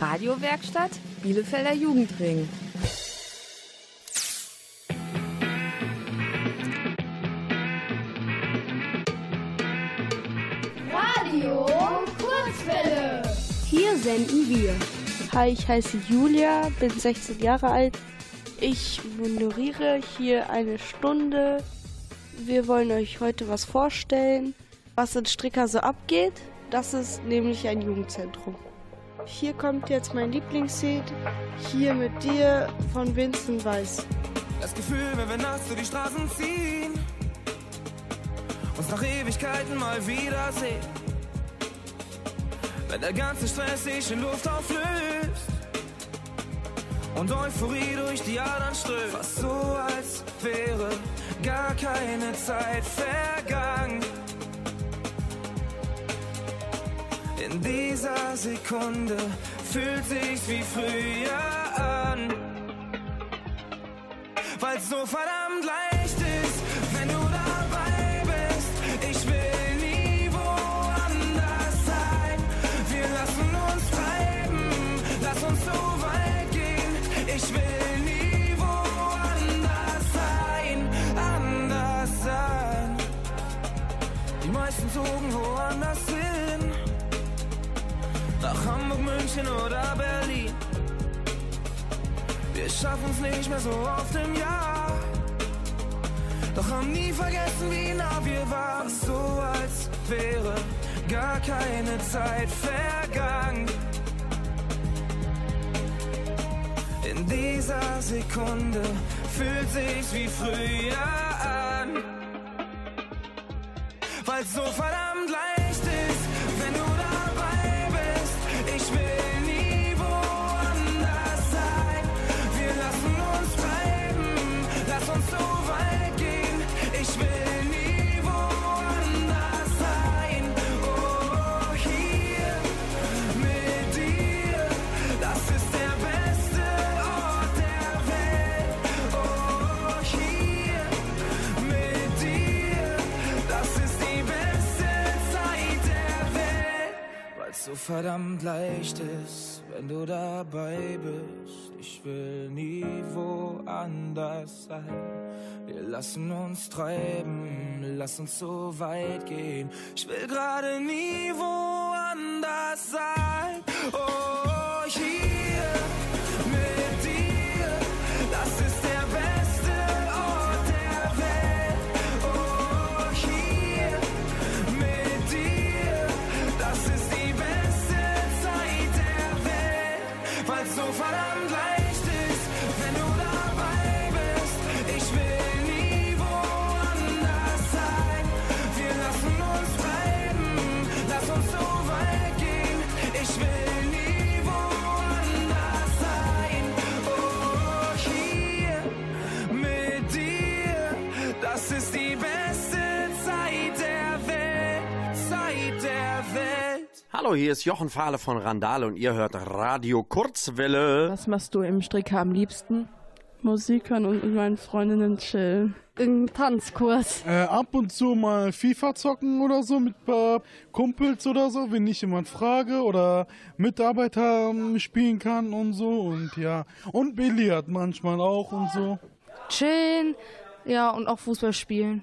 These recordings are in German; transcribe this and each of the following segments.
Radiowerkstatt Bielefelder Jugendring. Radio Kurzwelle. Hier senden wir. Hi, ich heiße Julia, bin 16 Jahre alt. Ich moderiere hier eine Stunde. Wir wollen euch heute was vorstellen, was in Stricker so abgeht. Das ist nämlich ein Jugendzentrum. Hier kommt jetzt mein Lieblingslied, Hier mit dir von Vincent Weiss. Das Gefühl, wenn wir nachts durch die Straßen ziehen, uns nach Ewigkeiten mal wiedersehen. Wenn der ganze Stress sich in Luft auflöst und Euphorie durch die Adern strömt. Fast so, als wäre gar keine Zeit vergangen. In dieser Sekunde fühlt sich's wie früher an. Weil's so verdammt leicht ist, wenn du dabei bist. Ich will nie woanders sein. Wir lassen uns treiben, lass uns so weit gehen. Ich will nie woanders sein, anders sein. Die meisten zogen woanders hin. Nach Hamburg, München oder Berlin. Wir schaffen's nicht mehr so oft im Jahr. Doch haben nie vergessen, wie nah wir waren. So, als wäre gar keine Zeit vergangen. In dieser Sekunde fühlt sich's wie früher an. Weil's so verdammt leicht so verdammt leicht ist, wenn du dabei bist. Ich will nie woanders sein. Wir lassen uns treiben, lass uns so weit gehen. Ich will gerade nie woanders sein. Oh, hier Hallo, hier ist Jochen Fahle von Randale und ihr hört Radio Kurzwelle. Was machst du im Stricker am liebsten? Musik hören und mit meinen Freundinnen chillen. Irgendein Tanzkurs. Äh, ab und zu mal FIFA zocken oder so mit ein paar Kumpels oder so, wenn ich jemand frage oder Mitarbeiter spielen kann und so und ja. Und Billard manchmal auch und so. Chillen. Ja, und auch Fußball spielen.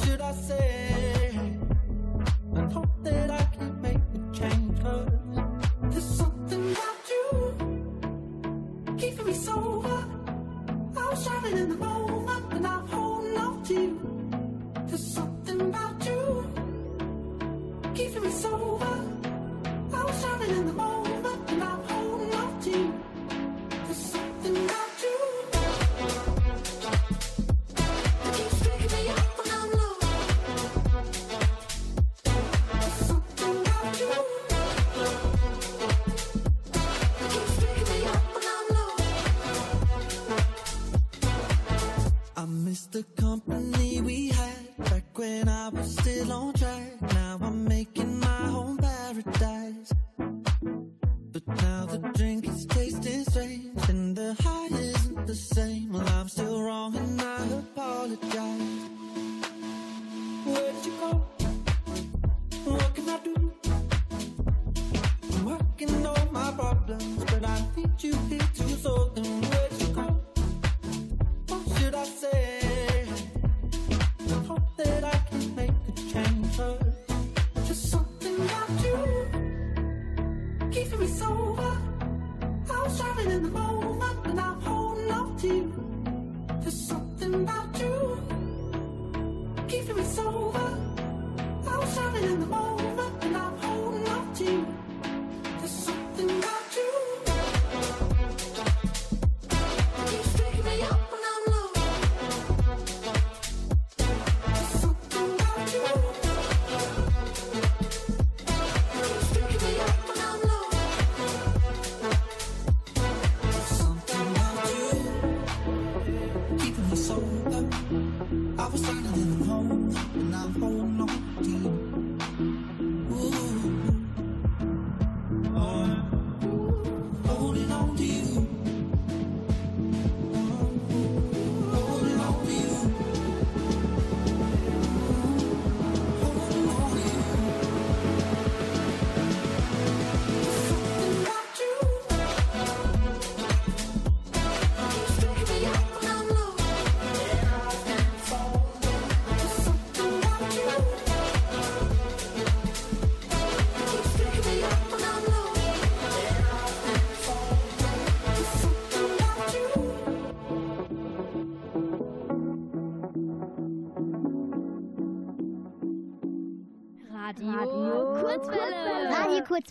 Should I say? And hope that I can make a change. Cause there's something about you keeping me sober. I was driving in the moment, and I'm holding on to you. There's something about you keeping me sober. I was driving in the moment, the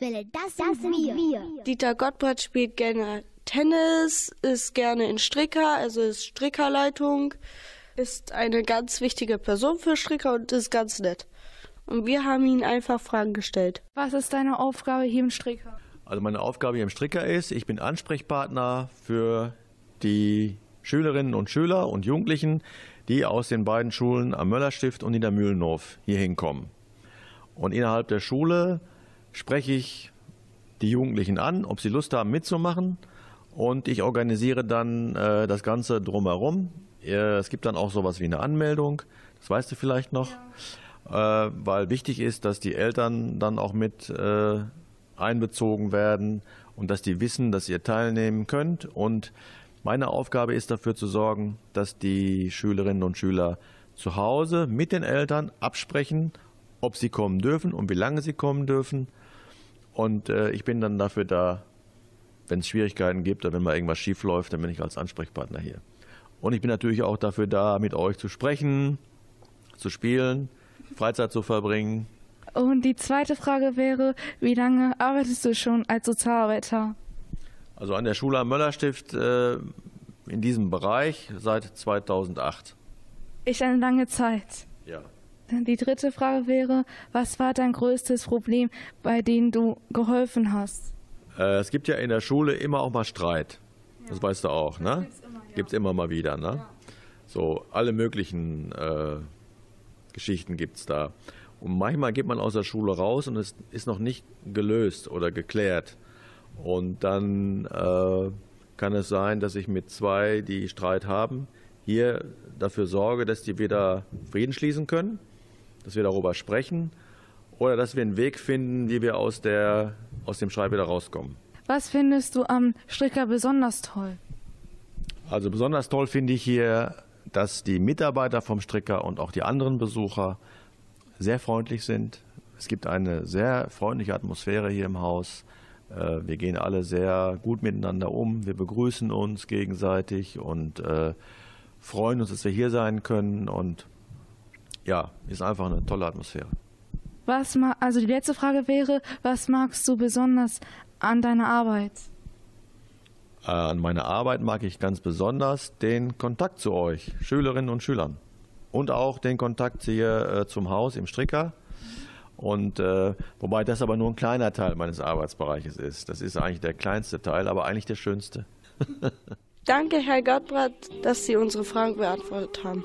Kurzwelle, das, sind wir. Dieter Gottbrat spielt gerne Tennis, ist gerne in Stricker, also ist Strickerleitung, ist eine ganz wichtige Person für Stricker und ist ganz nett. Und wir haben ihn einfach Fragen gestellt. Was ist deine Aufgabe hier im Stricker? Also meine Aufgabe hier im Stricker ist, ich bin Ansprechpartner für die Schülerinnen und Schüler und Jugendlichen, die aus den beiden Schulen am Möllerstift und Niedermühlenhof hier hinkommen. Und innerhalb der Schule spreche ich die Jugendlichen an, ob sie Lust haben mitzumachen. Und ich organisiere dann äh, das Ganze drumherum. Äh, es gibt dann auch sowas wie eine Anmeldung, das weißt du vielleicht noch, äh, weil wichtig ist, dass die Eltern dann auch mit äh, einbezogen werden und dass die wissen, dass ihr teilnehmen könnt. Und meine Aufgabe ist dafür zu sorgen, dass die Schülerinnen und Schüler zu Hause mit den Eltern absprechen, ob sie kommen dürfen und wie lange sie kommen dürfen. Und äh, ich bin dann dafür da, wenn es Schwierigkeiten gibt oder wenn mal irgendwas schief läuft, dann bin ich als Ansprechpartner hier. Und ich bin natürlich auch dafür da, mit euch zu sprechen, zu spielen, Freizeit zu verbringen. Und die zweite Frage wäre, wie lange arbeitest du schon als Sozialarbeiter? Also an der Schule am Möllerstift äh, in diesem Bereich seit 2008. Ich eine lange Zeit. Ja. Die dritte Frage wäre, was war dein größtes Problem, bei dem du geholfen hast? Äh, es gibt ja in der Schule immer auch mal Streit. Das weißt du auch, ne? Gibt es immer mal wieder, ne? So, alle möglichen äh, Geschichten gibt es da. Und manchmal geht man aus der Schule raus und es ist noch nicht gelöst oder geklärt. Und dann äh, kann es sein, dass ich mit zwei, die Streit haben, hier dafür sorge, dass die wieder Frieden schließen können, dass wir darüber sprechen oder dass wir einen Weg finden, wie wir aus, der, aus dem Streit wieder rauskommen. Was findest du am Stricker besonders toll? Also besonders toll finde ich hier, dass die Mitarbeiter vom Stricker und auch die anderen Besucher sehr freundlich sind. Es gibt eine sehr freundliche Atmosphäre hier im Haus. Äh, Wir gehen alle sehr gut miteinander um. Wir begrüßen uns gegenseitig und äh, freuen uns, dass wir hier sein können. Und ja, ist einfach eine tolle Atmosphäre. Was also die letzte Frage wäre, was magst du besonders an deiner Arbeit? Äh, an meiner Arbeit mag ich ganz besonders den Kontakt zu euch, Schülerinnen und Schülern. Und auch den Kontakt hier äh, zum Haus im Stricker. Und äh, wobei das aber nur ein kleiner Teil meines Arbeitsbereiches ist. Das ist eigentlich der kleinste Teil, aber eigentlich der schönste. Danke, Herr Gottbrandt, dass Sie unsere Fragen beantwortet haben.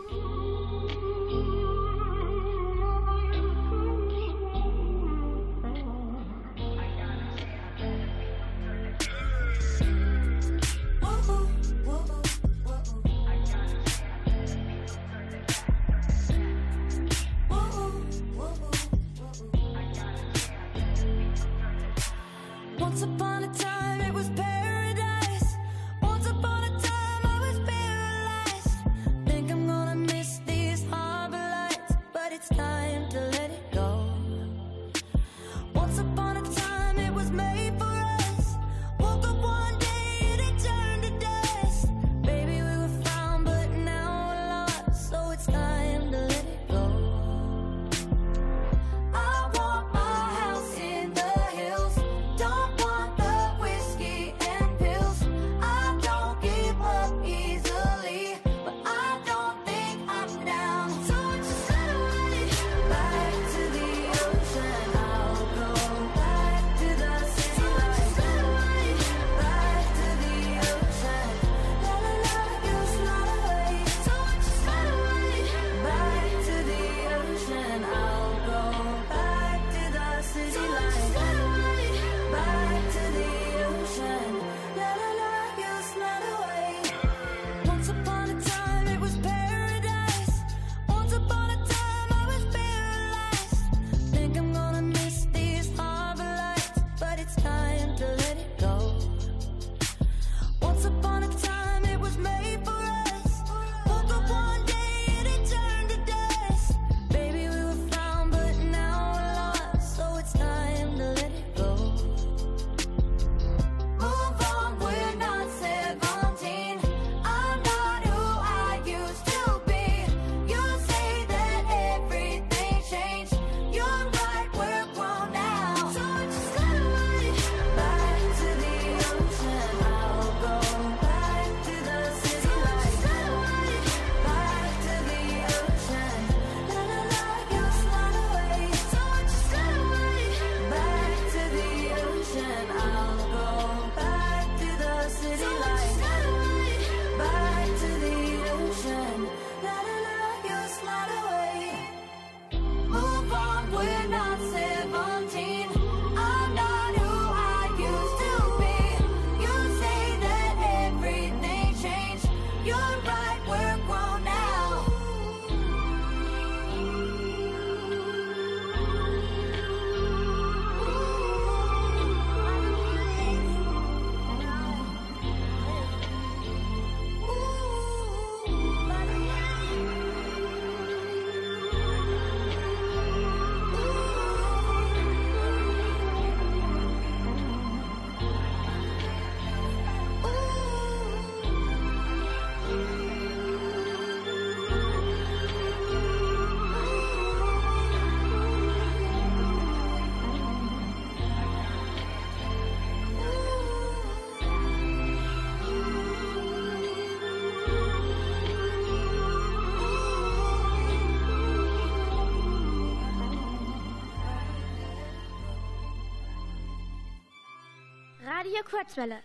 Radio Kurzwelle.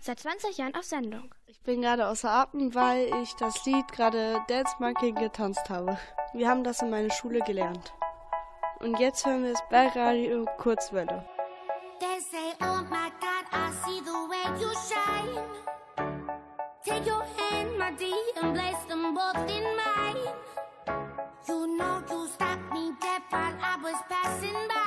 Seit 20 Jahren auf Sendung. Ich bin gerade außer Atem, weil ich das Lied gerade Dance Monkey getanzt habe. Wir haben das in meiner Schule gelernt. Und jetzt hören wir es bei Radio Kurzwelle. They say, oh my God, I see the way you shine. Take your hand, my dear, and place them both in mine. You know you stopped me dead while I was passing by.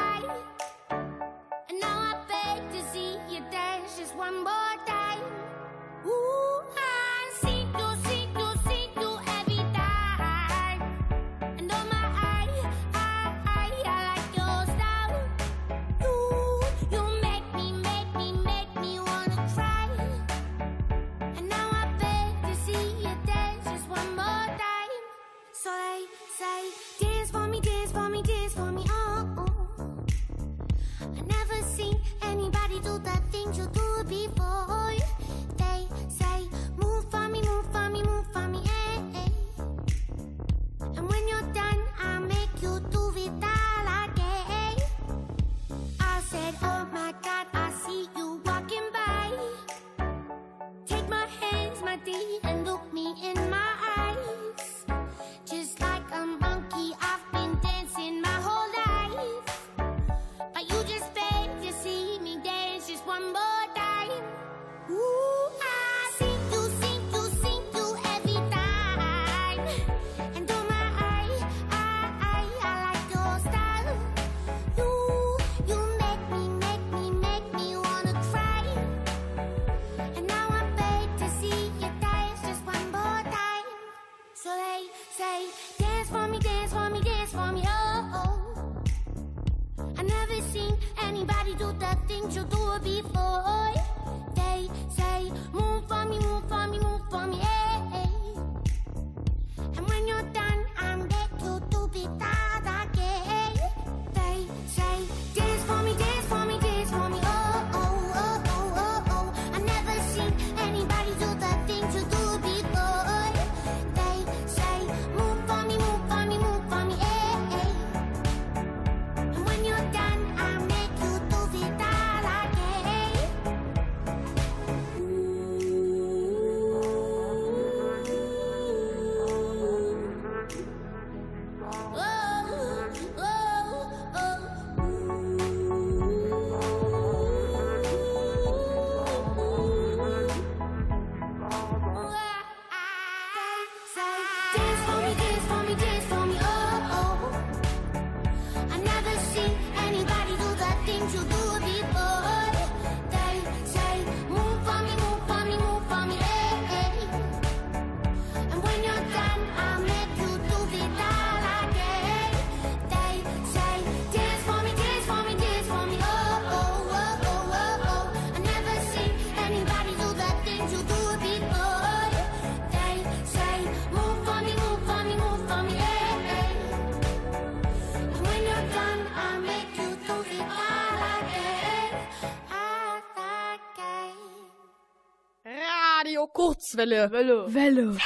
Radio Kurzwelle. Welle. Welle.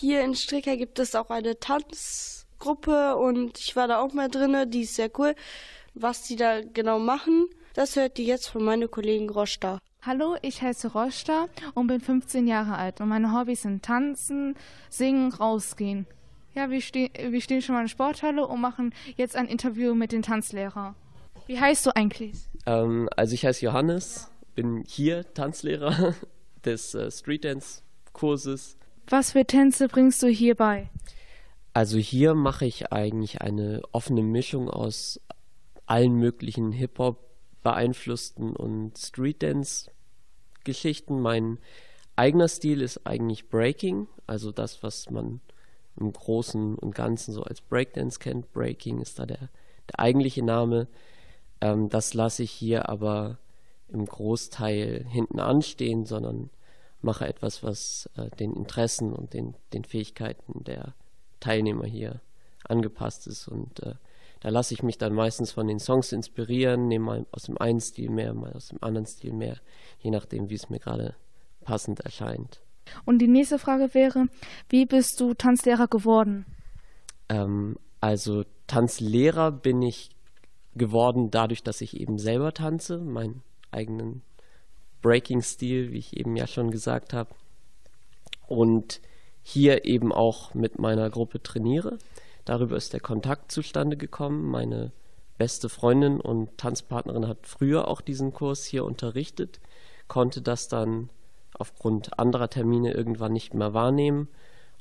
Hier in Stricker gibt es auch eine Tanzgruppe und ich war da auch mal drinne. Die ist sehr cool. Was die da genau machen, das hört ihr jetzt von meinem Kollegen Rosta. Hallo, ich heiße Rosta und bin 15 Jahre alt und meine Hobbys sind Tanzen, Singen, Rausgehen. Ja, wir, ste wir stehen schon mal in der Sporthalle und machen jetzt ein Interview mit dem Tanzlehrer. Wie heißt du eigentlich? Ähm, also ich heiße Johannes, bin hier Tanzlehrer des äh, Street Dance Kurses. Was für Tänze bringst du hier bei? Also hier mache ich eigentlich eine offene Mischung aus allen möglichen Hip-Hop beeinflussten und Street Dance Geschichten. Mein eigener Stil ist eigentlich Breaking, also das, was man im Großen und Ganzen so als Breakdance kennt. Breaking ist da der, der eigentliche Name. Ähm, das lasse ich hier aber im Großteil hinten anstehen, sondern mache etwas, was äh, den Interessen und den, den Fähigkeiten der Teilnehmer hier angepasst ist. Und äh, da lasse ich mich dann meistens von den Songs inspirieren, nehme mal aus dem einen Stil mehr, mal aus dem anderen Stil mehr, je nachdem, wie es mir gerade passend erscheint. Und die nächste Frage wäre, wie bist du Tanzlehrer geworden? Ähm, also Tanzlehrer bin ich geworden dadurch, dass ich eben selber tanze, meinen eigenen Breaking-Stil, wie ich eben ja schon gesagt habe. Und hier eben auch mit meiner Gruppe trainiere. Darüber ist der Kontakt zustande gekommen. Meine beste Freundin und Tanzpartnerin hat früher auch diesen Kurs hier unterrichtet, konnte das dann aufgrund anderer Termine irgendwann nicht mehr wahrnehmen.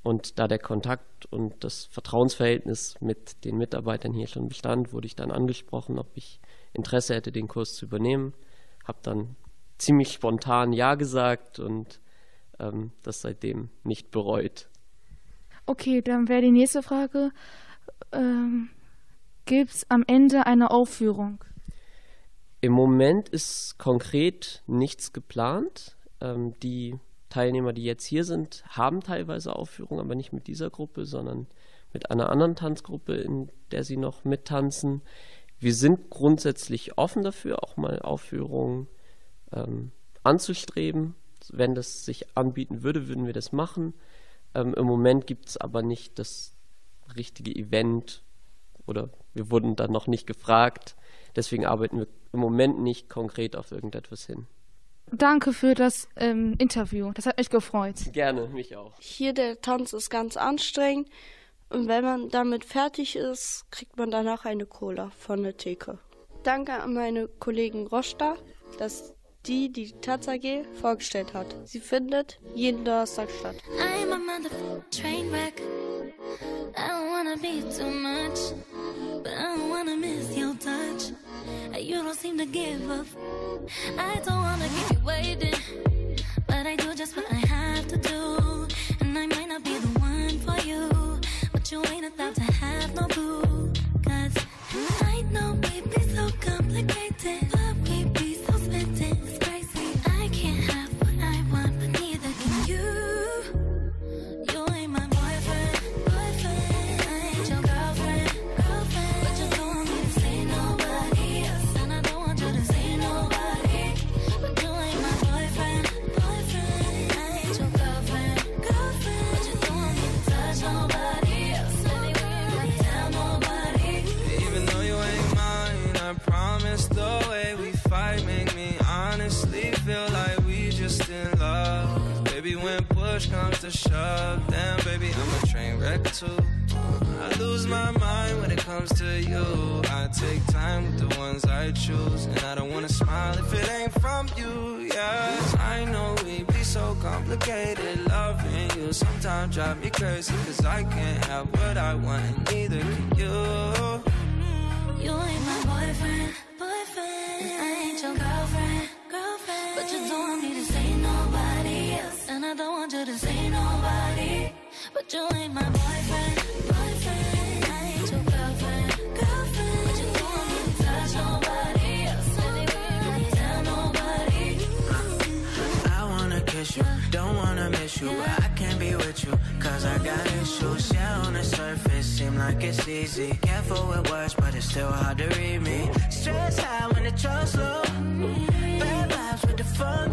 Und da der Kontakt und das Vertrauensverhältnis mit den Mitarbeitern hier schon bestand, wurde ich dann angesprochen, ob ich Interesse hätte, den Kurs zu übernehmen. Habe dann ziemlich spontan Ja gesagt und ähm, das seitdem nicht bereut. Okay, dann wäre die nächste Frage. Ähm, Gibt es am Ende eine Aufführung? Im Moment ist konkret nichts geplant. Ähm, die Teilnehmer, die jetzt hier sind, haben teilweise Aufführungen, aber nicht mit dieser Gruppe, sondern mit einer anderen Tanzgruppe, in der sie noch mittanzen. Wir sind grundsätzlich offen dafür, auch mal Aufführungen ähm, anzustreben. Wenn das sich anbieten würde, würden wir das machen. Ähm, Im Moment gibt es aber nicht das richtige Event oder wir wurden dann noch nicht gefragt. Deswegen arbeiten wir im Moment nicht konkret auf irgendetwas hin. Danke für das ähm, Interview. Das hat mich gefreut. Gerne, mich auch. Hier der Tanz ist ganz anstrengend und wenn man damit fertig ist, kriegt man danach eine Cola von der Theke. Danke an meine Kollegen Rosta, dass die die Taz AG vorgestellt hat. Sie findet jeden Donnerstag statt. I'm a motherfucking train wreck. I don't wanna be too much, but I don't wanna miss your touch. You don't seem to give up. I don't wanna keep waiting, but I do just what I have to do. And I might not be the you ain't about to have no boo. Push comes to shove, damn baby, I'm a train wreck too. I lose my mind when it comes to you. I take time with the ones I choose, and I don't wanna smile if it ain't from you. Yeah, I know we be so complicated. Loving you sometimes drive me crazy, cause I can't have what I want, and neither can you. You ain't my boyfriend. I want you to say nobody. But you ain't my boyfriend, boyfriend. I ain't your girlfriend. But you. We tell nobody. I wanna kiss you, don't wanna miss you, but I can't be with you, cause I got issues. Yeah, on the surface, seem like it's easy. Careful with words, but it's still hard to read me. Stress high when the trust low, bad vibes with the fun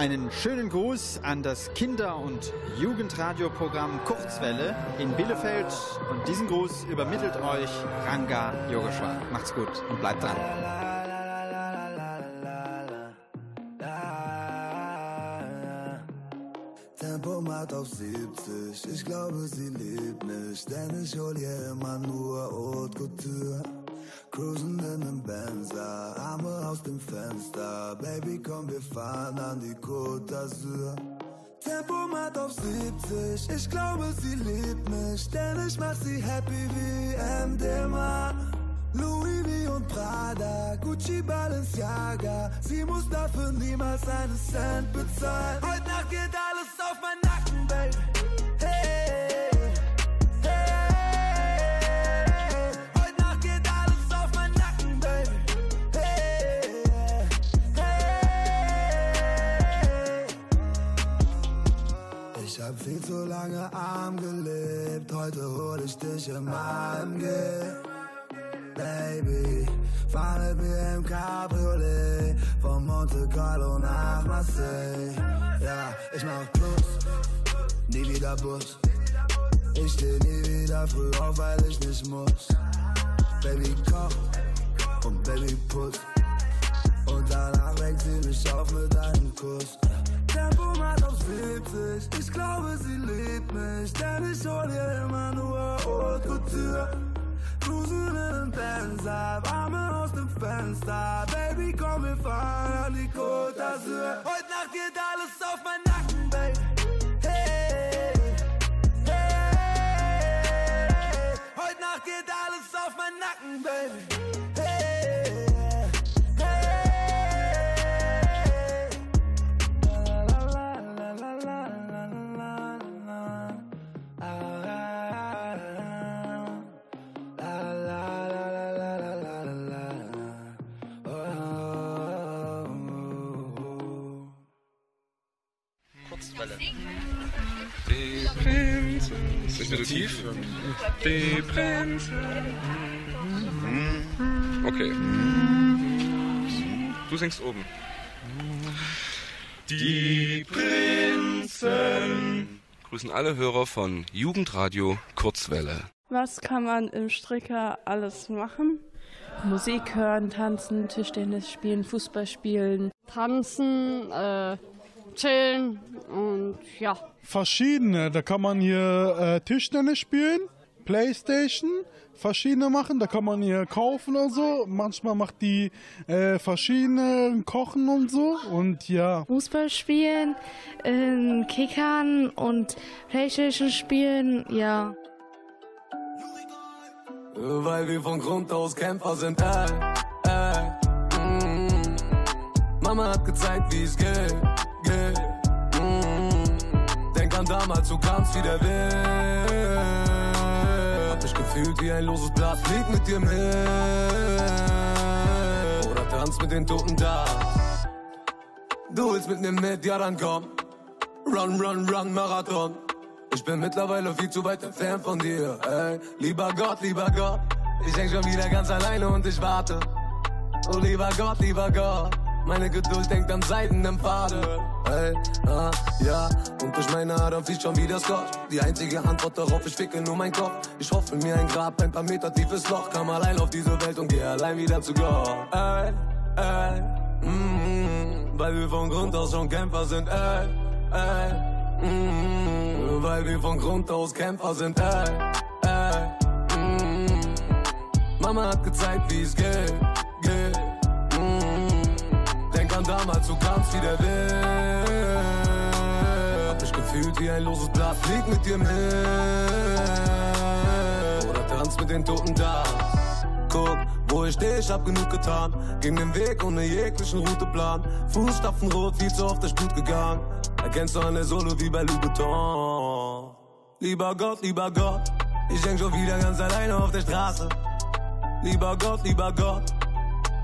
Einen schönen Gruß an das Kinder- und Jugendradioprogramm Kurzwelle in Bielefeld. Und diesen Gruß übermittelt euch Ranga Yogeshwar. Macht's gut und bleibt dran. Tempo macht auf 70, ich glaube sie liebt mich, denn ich hol ihr immer nur Haute Couture. Cruisen in nem Benzer, Arme aus dem Fenster, Baby komm wir fahren an die Côte d'Azur. Tempo macht auf 70, ich glaube sie liebt mich, denn ich mach sie happy wie MDMA. Louis V und Prada, Gucci Balenciaga, sie muss dafür niemals einen Cent bezahlen. Heute Nacht geht alles auf meinen Zu lange arm gelebt, heute hol ich dich im AMG. Baby, fahr mit mir im Cabriolet von Monte Carlo nach Marseille. Ja, ich mach Plus, nie wieder Bus. Ich steh nie wieder früh auf, weil ich nicht muss. Baby, koch und Baby, putz. Und danach weckt sie mich auf mit einem Kuss. Tempo macht auf 70, ich glaube sie liebt mich, denn ich hol ihr immer nur Haute Couture. In den Benzer, Arme aus dem Fenster, Baby komm wir fahren an die Côte d'Azur. Heute Nacht geht alles auf meinen Tief? Die Prinzen. Okay. Du singst oben. Die Prinzen. Grüßen alle Hörer von Jugendradio Kurzwelle. Was kann man im Stricker alles machen? Musik hören, tanzen, Tischtennis spielen, Fußball spielen. Tanzen, äh, chillen und ja. Verschiedene, da kann man hier äh, Tischtennis spielen, Playstation, verschiedene machen, da kann man hier kaufen und so. Manchmal macht die äh, verschiedene kochen und so und ja. Fußball spielen, ähm, Kickern und Playstation spielen, ja. Weil wir von Grund aus Kämpfer sind, ey, ey. Mm. Mama hat gezeigt, wie es geht, Denk an damals, du kamst wie der Wind. Hab mich gefühlt wie ein loses Blatt, flieg mit dir mit. Oder tanz mit den Toten da. Du willst mit mir mit, ja dann komm. Run, run, run, Marathon. Ich bin mittlerweile viel zu weit entfernt von dir, ey. Lieber Gott, lieber Gott. Ich häng schon wieder ganz alleine und ich warte. Oh, lieber Gott, lieber Gott. Meine Geduld denkt an seidenen Pfade. Ey, ah, ja. Und durch meine Adern fließt schon wieder Scotch. Die einzige Antwort darauf, ich ficke nur mein Kopf. Ich hoffe mir ein Grab, ein paar Meter tiefes Loch. Kam allein auf diese Welt und geh allein wieder zu Gott. Ey, ey, mm, weil wir von Grund aus schon Kämpfer sind, ey, ey. Mm, weil wir von Grund aus Kämpfer sind, ey, ey. Mm, Mama hat gezeigt, wie es geht, an an damals so ganz wie der Wind. Hab mich gefühlt wie ein loses Blatt, flieg mit dir mit. Oder tanz mit den Toten da. Guck, wo ich steh, ich hab genug getan. Ging den Weg ohne jeglichen Routeplan. Fußstapfen rot, viel zu oft der Blut gegangen. Erkennst du eine Solo wie bei Louboutin. Lieber Gott, lieber Gott, ich häng schon wieder ganz alleine auf der Straße. Lieber Gott, lieber Gott,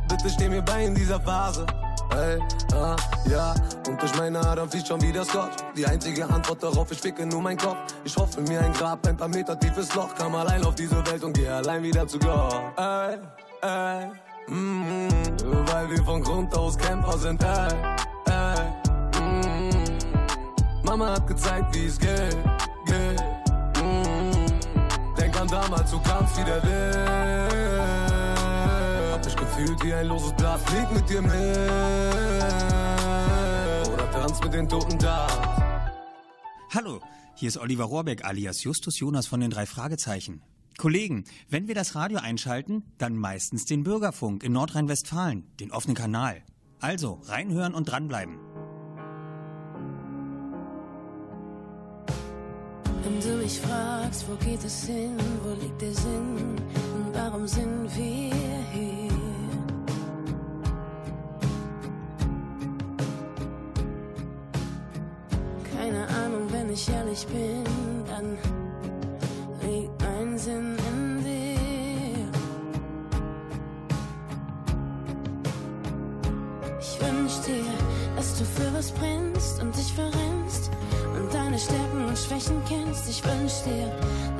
bitte steh mir bei in dieser Phase. Hey, ah, ja, und durch meine Adern fließt schon wieder Scotch. Die einzige Antwort darauf, ich ficke nur mein Kopf. Ich hoffe mir ein Grab, ein paar Meter tiefes Loch. Kam allein auf diese Welt und geh allein wieder zu Gott. Ey, ey, mm, weil wir von Grund aus Kämpfer sind, ey, ey, mm, Mama hat gezeigt, wie es geht, geht, mm, Denk an damals, du kamst wie der Gefühlt wie ein loses Blatt, flieg mit dir mit. Oder tanz mit den Toten da. Hallo, hier ist Oliver Rohrbeck alias Justus Jonas von den drei Fragezeichen. Kollegen, wenn wir das Radio einschalten, dann meistens den Bürgerfunk in Nordrhein-Westfalen, den offenen Kanal. Also reinhören und dranbleiben. Wenn du mich fragst, wo geht es hin, wo liegt der Sinn und warum sind wir hier? Ich ehrlich bin, dann liegt mein Sinn in dir. Ich wünsch dir, dass du für was brennst und dich verrennst und deine Stärken und Schwächen kennst. Ich wünsch dir,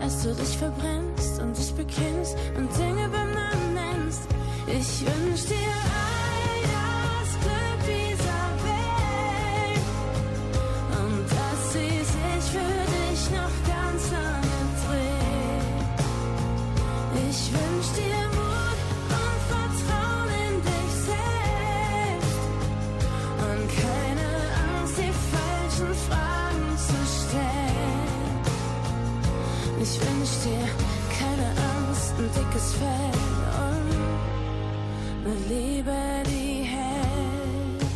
dass du dich verbrennst und dich bekennst und Dinge beim Namen nennst. Ich wünsch dir all wünsch dir keine Angst, ein dickes Fell und eine Liebe, die hält.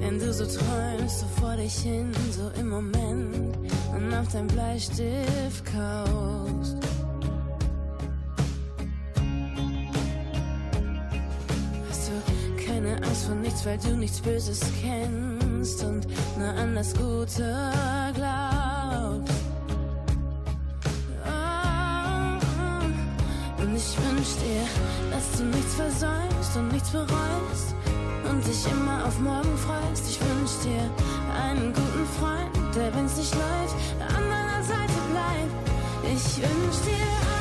Wenn du so träumst, so vor dich hin, so im Moment und auf dein Bleistift kaust. Nichts, weil du nichts Böses kennst und nur an das Gute glaubst. Oh, und ich wünsch dir, dass du nichts versäumst und nichts bereust und dich immer auf morgen freust. Ich wünsch dir einen guten Freund, der, wenn's nicht läuft, an deiner Seite bleibt. Ich wünsch dir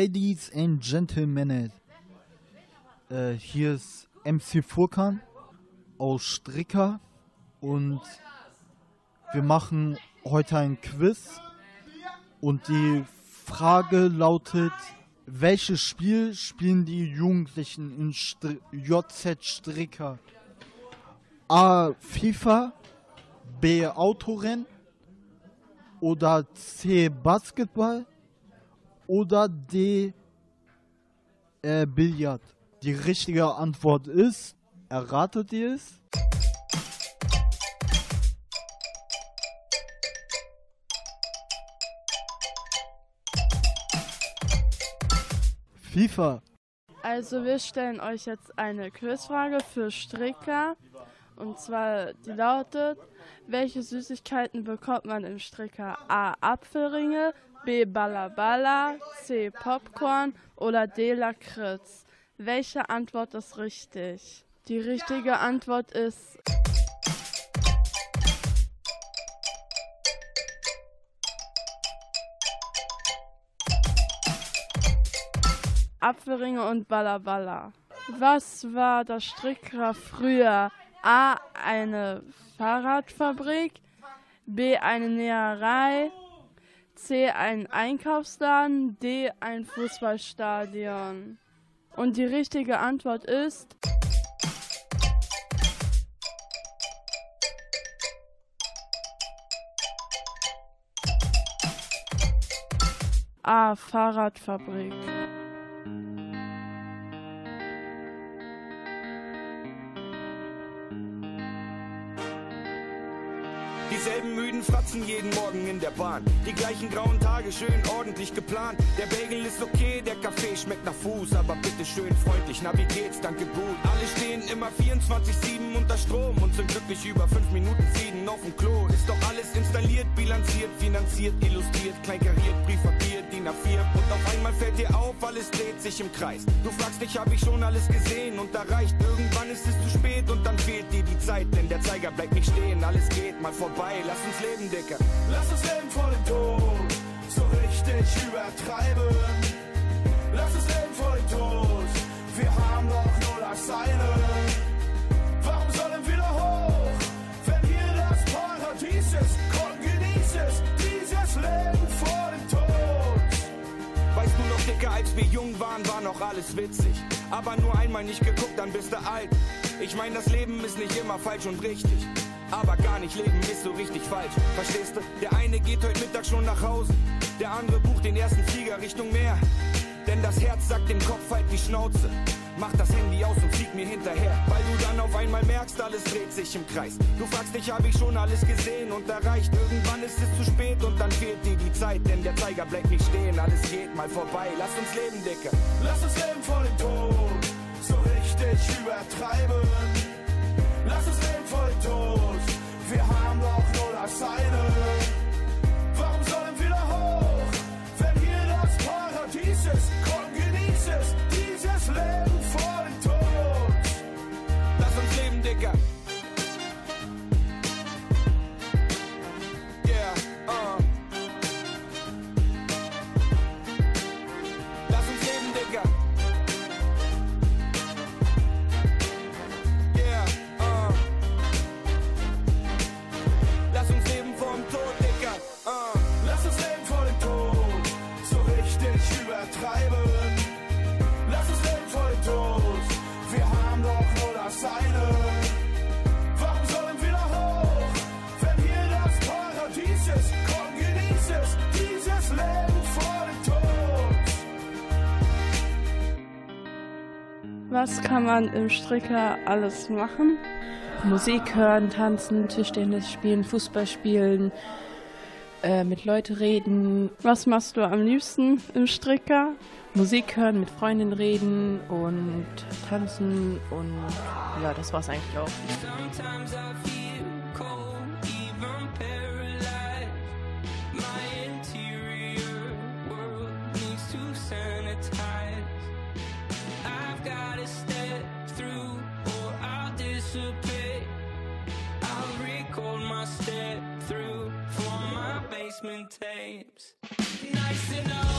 Ladies and Gentlemen, Äh, hier ist MC Furkan aus Stricker und wir machen heute ein Quiz und die Frage lautet, welches Spiel spielen die Jugendlichen in Str JZ Stricker? A. FIFA, B. Autorennen oder C. Basketball oder D. Äh, Billard. Die richtige Antwort ist, erratet ihr es? FIFA. Also wir stellen euch jetzt eine Quizfrage für Stricker. Und zwar, die lautet, welche Süßigkeiten bekommt man im Stricker? A. Apfelringe, B. Ballaballa, C. Popcorn oder D. Lakritz? Welche Antwort ist richtig? Die richtige Antwort ist Apfelringe und Ballaballa. Was war das Stricker früher? A. Eine Fahrradfabrik, B. Eine Näherei, C. Ein Einkaufsladen, D. Ein Fußballstadion. Und die richtige Antwort ist A. Fahrradfabrik. Müden Fratzen jeden Morgen in der Bahn. Die gleichen grauen Tage schön ordentlich geplant. Der Bagel ist okay, der Kaffee schmeckt nach Fuß. Aber bitte schön freundlich, na wie geht's, danke gut. Alle stehen immer 24-7 unter Strom und sind glücklich über 5 Minuten Frieden auf dem Klo. Ist doch alles installiert, bilanziert, finanziert, illustriert, kleinkariert, Briefpapier, DIN A4. Und auf einmal fällt dir auf, alles dreht sich im Kreis. Du fragst dich, hab ich schon alles gesehen und erreicht. Irgendwann ist es zu spät und dann fehlt dir die Zeit. Denn der Zeiger bleibt nicht stehen, alles geht mal vorbei lass uns leben, Dicker. Lass uns leben vor dem Tod, so richtig übertreiben. Als wir jung waren, war noch alles witzig. Aber nur einmal nicht geguckt, dann bist du alt. Ich mein, das Leben ist nicht immer falsch und richtig. Aber gar nicht leben ist so richtig falsch. Verstehst du? Der eine geht heute Mittag schon nach Hause. Der andere bucht den ersten Flieger Richtung Meer. Denn das Herz sagt dem Kopf halt die Schnauze. Mach das Handy aus und flieg mir hinterher. Weil du dann auf einmal merkst, alles dreht sich im Kreis. Du fragst dich, hab ich schon alles gesehen und erreicht. Irgendwann ist es zu spät und dann fehlt dir die Zeit. Denn der Zeiger bleibt nicht stehen, alles geht mal vorbei. Lass uns leben, Dicker. Lass uns leben vor dem Tod, so richtig übertreiben. Lass uns leben vor dem Tod, wir haben doch nur das eine. Was kann man im Stricker alles machen? Musik hören, tanzen, Tischtennis spielen, Fußball spielen, äh, mit Leuten reden. Was machst du am liebsten im Stricker? Musik hören, mit Freundinnen reden und tanzen und ja, das war's eigentlich auch. Basement tapes. Nice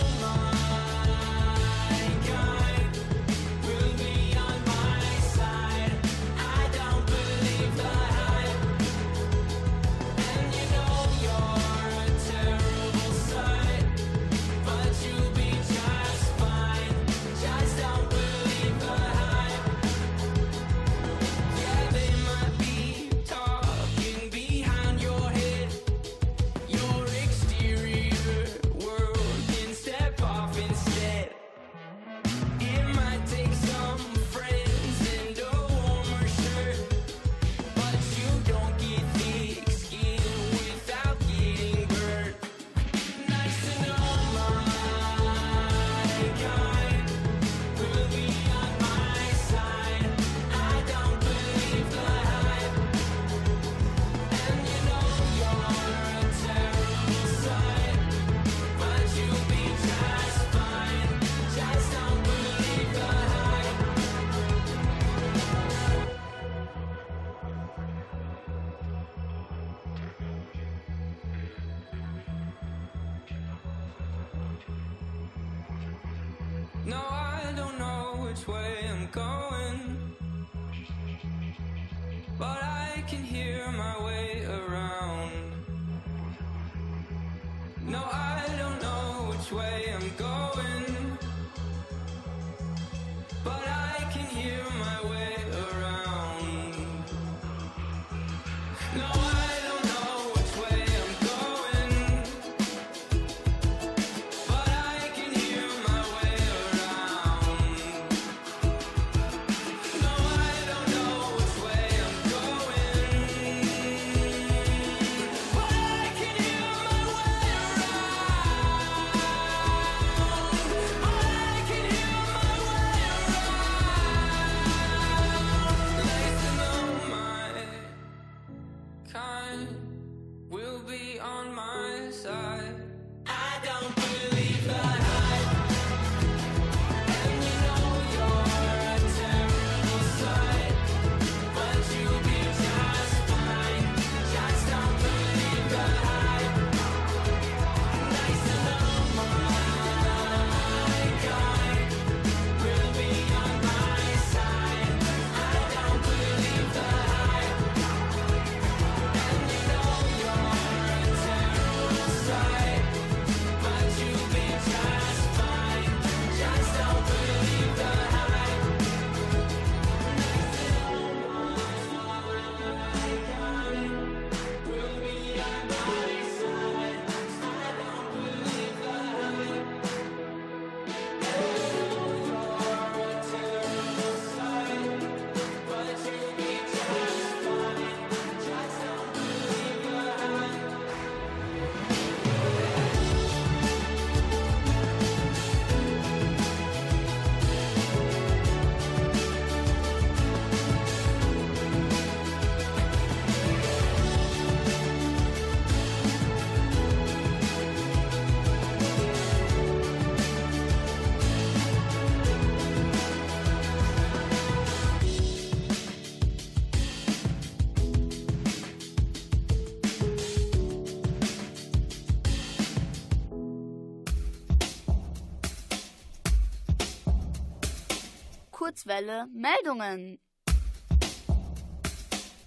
Kurzwelle Meldungen.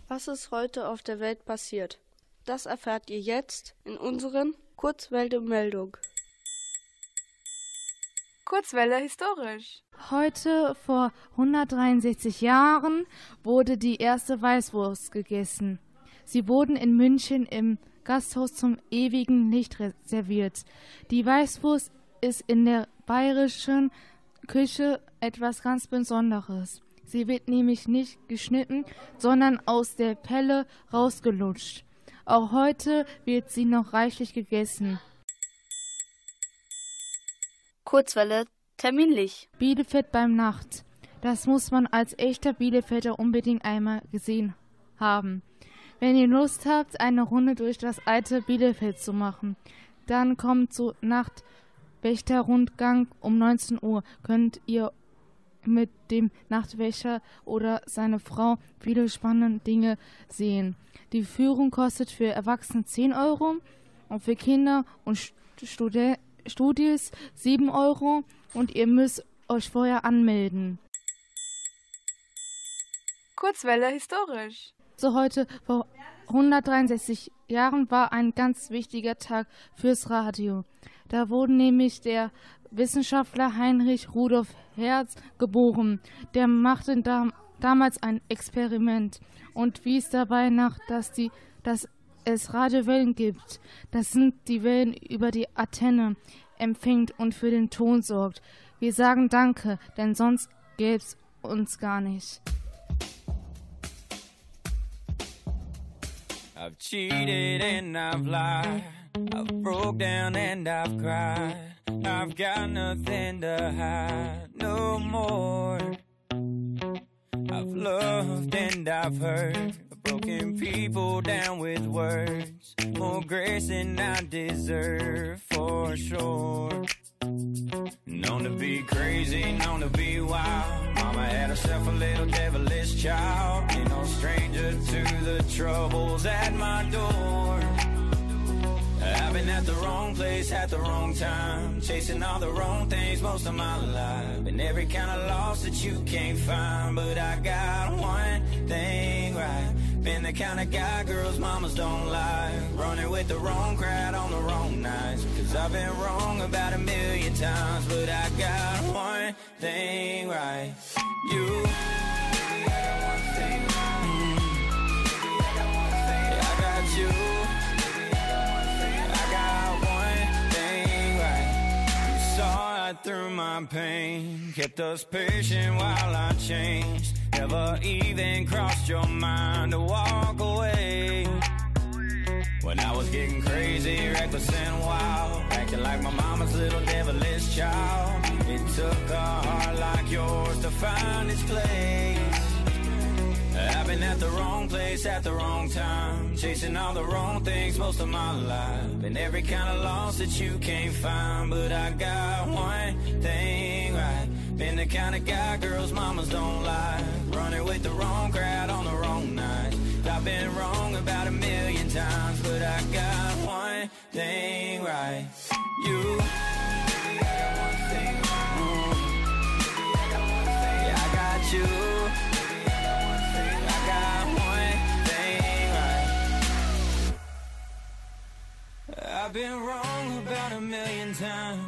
Was ist heute auf der Welt passiert? Das erfahrt ihr jetzt in unseren Kurzwelle-Meldung. Kurzwelle historisch. Heute vor 163 Jahren wurde die erste Weißwurst gegessen. Sie wurden in München im Gasthaus zum ewigen Licht serviert. Die Weißwurst ist in der bayerischen Küche etwas ganz Besonderes. Sie wird nämlich nicht geschnitten, sondern aus der Pelle rausgelutscht. Auch heute wird sie noch reichlich gegessen. Kurzwelle terminlich. Bielefeld beim Nacht. Das muss man als echter Bielefelder unbedingt einmal gesehen haben. Wenn ihr Lust habt, eine Runde durch das alte Bielefeld zu machen, dann kommt zur Nachtwächterrundgang um 19 Uhr. Könnt ihr mit dem Nachtwächter oder seine Frau viele spannende Dinge sehen. Die Führung kostet für Erwachsene 10 Euro und für Kinder und Studi Studis 7 Euro und ihr müsst euch vorher anmelden. Kurzwelle historisch. So heute vor 163 Jahren war ein ganz wichtiger Tag fürs Radio. Da wurde nämlich der Wissenschaftler Heinrich Rudolf Hertz geboren. Der machte da, damals ein Experiment und wies dabei nach, dass, die, dass es Radiowellen gibt. Das sind die Wellen, über die Antenne empfängt und für den Ton sorgt. Wir sagen Danke, denn sonst gäbe es uns gar nicht. I've cheated and I've lied. I've broke down and I've cried. I've got nothing to hide no more. I've loved and I've hurt. Broken people down with words. More grace than I deserve for sure. Known to be crazy, known to be wild. Mama had herself a little devilish child. Ain't no stranger to the troubles at my door. I've been at the wrong place at the wrong time. Chasing all the wrong things most of my life. Been every kind of loss that you can't find. But I got one thing right. Been the kind of guy girls mamas don't like. Running with the wrong crowd on the wrong nights. Cause I've been wrong about a million times. But I got one thing right. You. Through my pain, kept us patient while I changed. Never even crossed your mind to walk away. When I was getting crazy, reckless and wild, acting like my mama's little devilish child. It took a heart like yours to find its place. I've been at the wrong place at the wrong time, chasing all the wrong things most of my life. Been every kind of loss that you can't find, but I got one thing right. Been the kind of guy girls mamas don't like, running with the wrong crowd on the wrong night. I've been wrong about a million times, but I got one thing right. You. I've been wrong about a million times,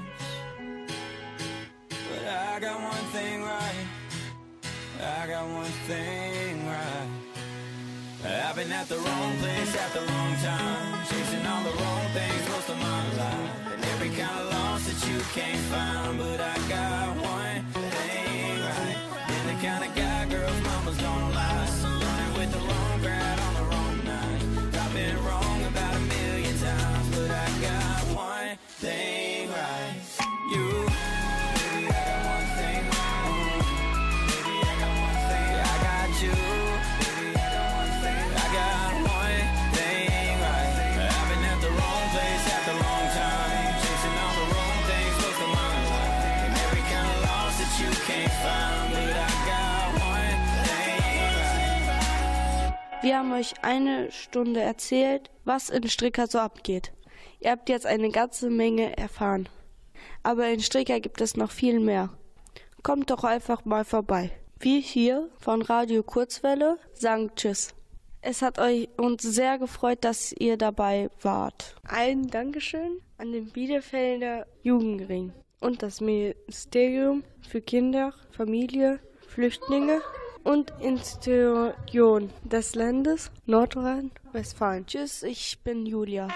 thing right. I got one thing right. I've been at the wrong place at the wrong time, chasing all the wrong things most of my life, and every kind of loss that you can't find. But I got one thing right. Been the kind of guy girls mamas don't like, running with the wrong crowd on the wrong night. I've been wrong about a million times, but I got one thing Wir haben euch eine Stunde erzählt, was in Stricker so abgeht. Ihr habt jetzt eine ganze Menge erfahren. Aber in Stricker gibt es noch viel mehr. Kommt doch einfach mal vorbei. Wir hier von Radio Kurzwelle sagen Tschüss. Es hat euch uns sehr gefreut, dass ihr dabei wart. Ein Dankeschön an den Bielefelder Jugendring und das Ministerium für Kinder, Familie, Flüchtlinge und Institution des Landes Nordrhein-Westfalen. Tschüss, ich bin Julia.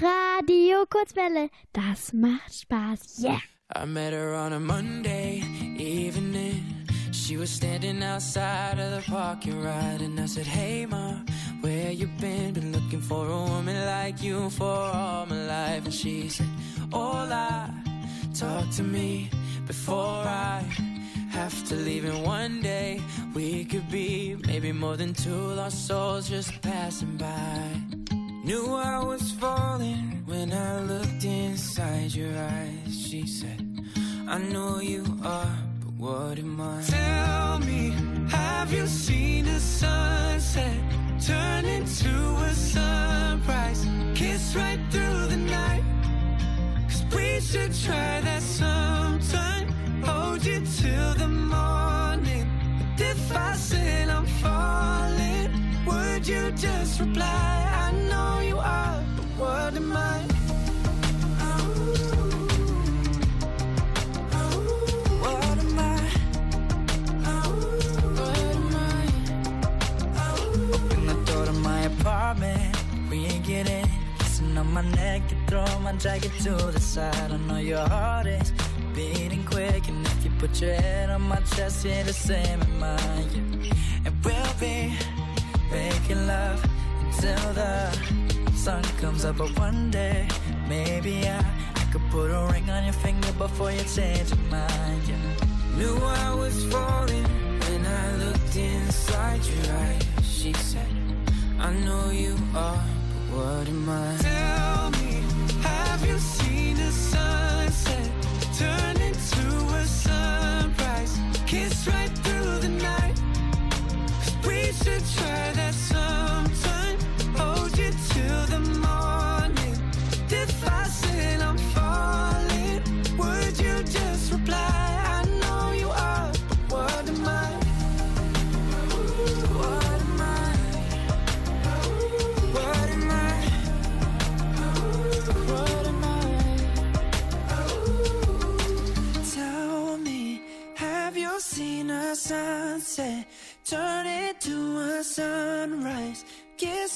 Radio Kurzwelle, das macht Spaß. Yeah. I met her on a Monday evening. She was standing outside of the parking lot, and I said, Hey, ma, where you been? Been looking for a woman like you for all my life. And she said, Hola, talk to me before I have to leave. in one day we could be maybe more than two lost souls just passing by. Knew I was falling when I looked inside your eyes. She said, I know you are, but what am I? Tell me, have you seen a sunset turn into a sunrise? Kiss right through the night. Cause we should try that sometime. Hold you till the morning. But if I said I'm falling, would you just reply? I know you are, but what am I? What am I? What am I? Open the door to my apartment. We ain't getting kissing on my neck, you throw my jacket to the side. I know your heart is beating quick, and if you put your head on my chest, you're the same in mine. Yeah. And we'll be making love until the sun comes up. But one day, maybe I, I could put a ring on your finger before you change your mind. Yeah. Knew I was falling when I looked inside your eyes. She said, I know you are, but what am I? Tell me,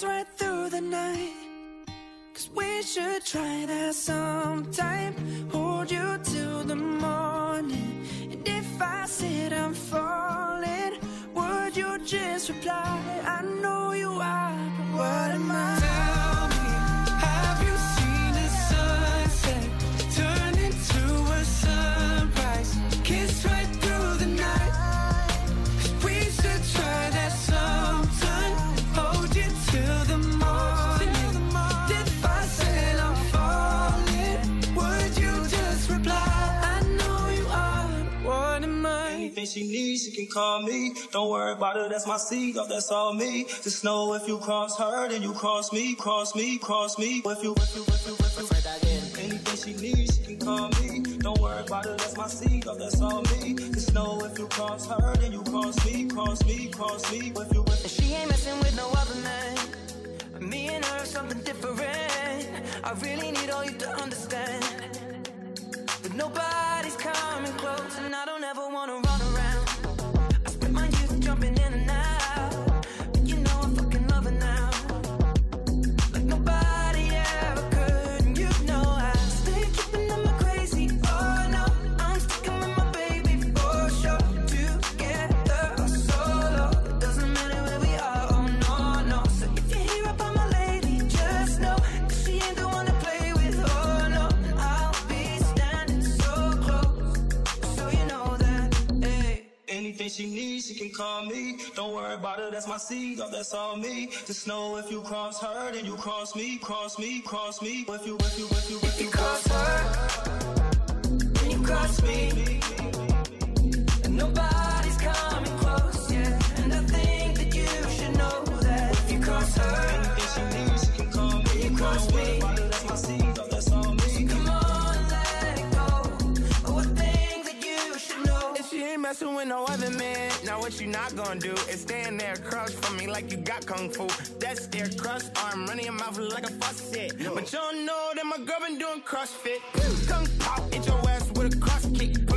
right through the night. Cause we should try that sometime. Hold you till the morning. And if I said I'm falling, would you just reply? I know you are, but what am I? She needs, she can call me. Don't worry about it, that's my seed, oh, that's all me. Just know if you cross her, then you cross me, cross me, cross me. If you, if you, if you, if you, anything she needs, she can call me. Don't worry about it, that's my seed, oh, that's all me. Just know if you cross her, then you cross me, cross me, cross me. If you, if she ain't messing with no other man. Me and her, something different. I really need all you to understand. But nobody's coming close, and I don't Anything she needs, she can call me. Don't worry about it, that's my seed, oh, that's all me. Just know if you cross her, then you cross me, cross me, cross me. If you, if you, if you, if you cross her, Then you cross me. And nobody's coming close, yeah. And I think that you should know that if you cross her, anything she needs, she can call me. cross me. Messing with no other man. Now what you not gonna do is stand there across from me like you got kung fu. That's their cross arm running your mouth like a faucet. But you don't know that my girl been doing CrossFit. Kung pop, hit your ass with a cross kick.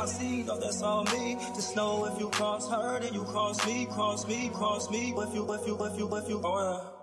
My seed, oh, that's all me. Just know if you cross her, then you cross me, cross me, cross me. If you, if you, if you, if you, oh, yeah.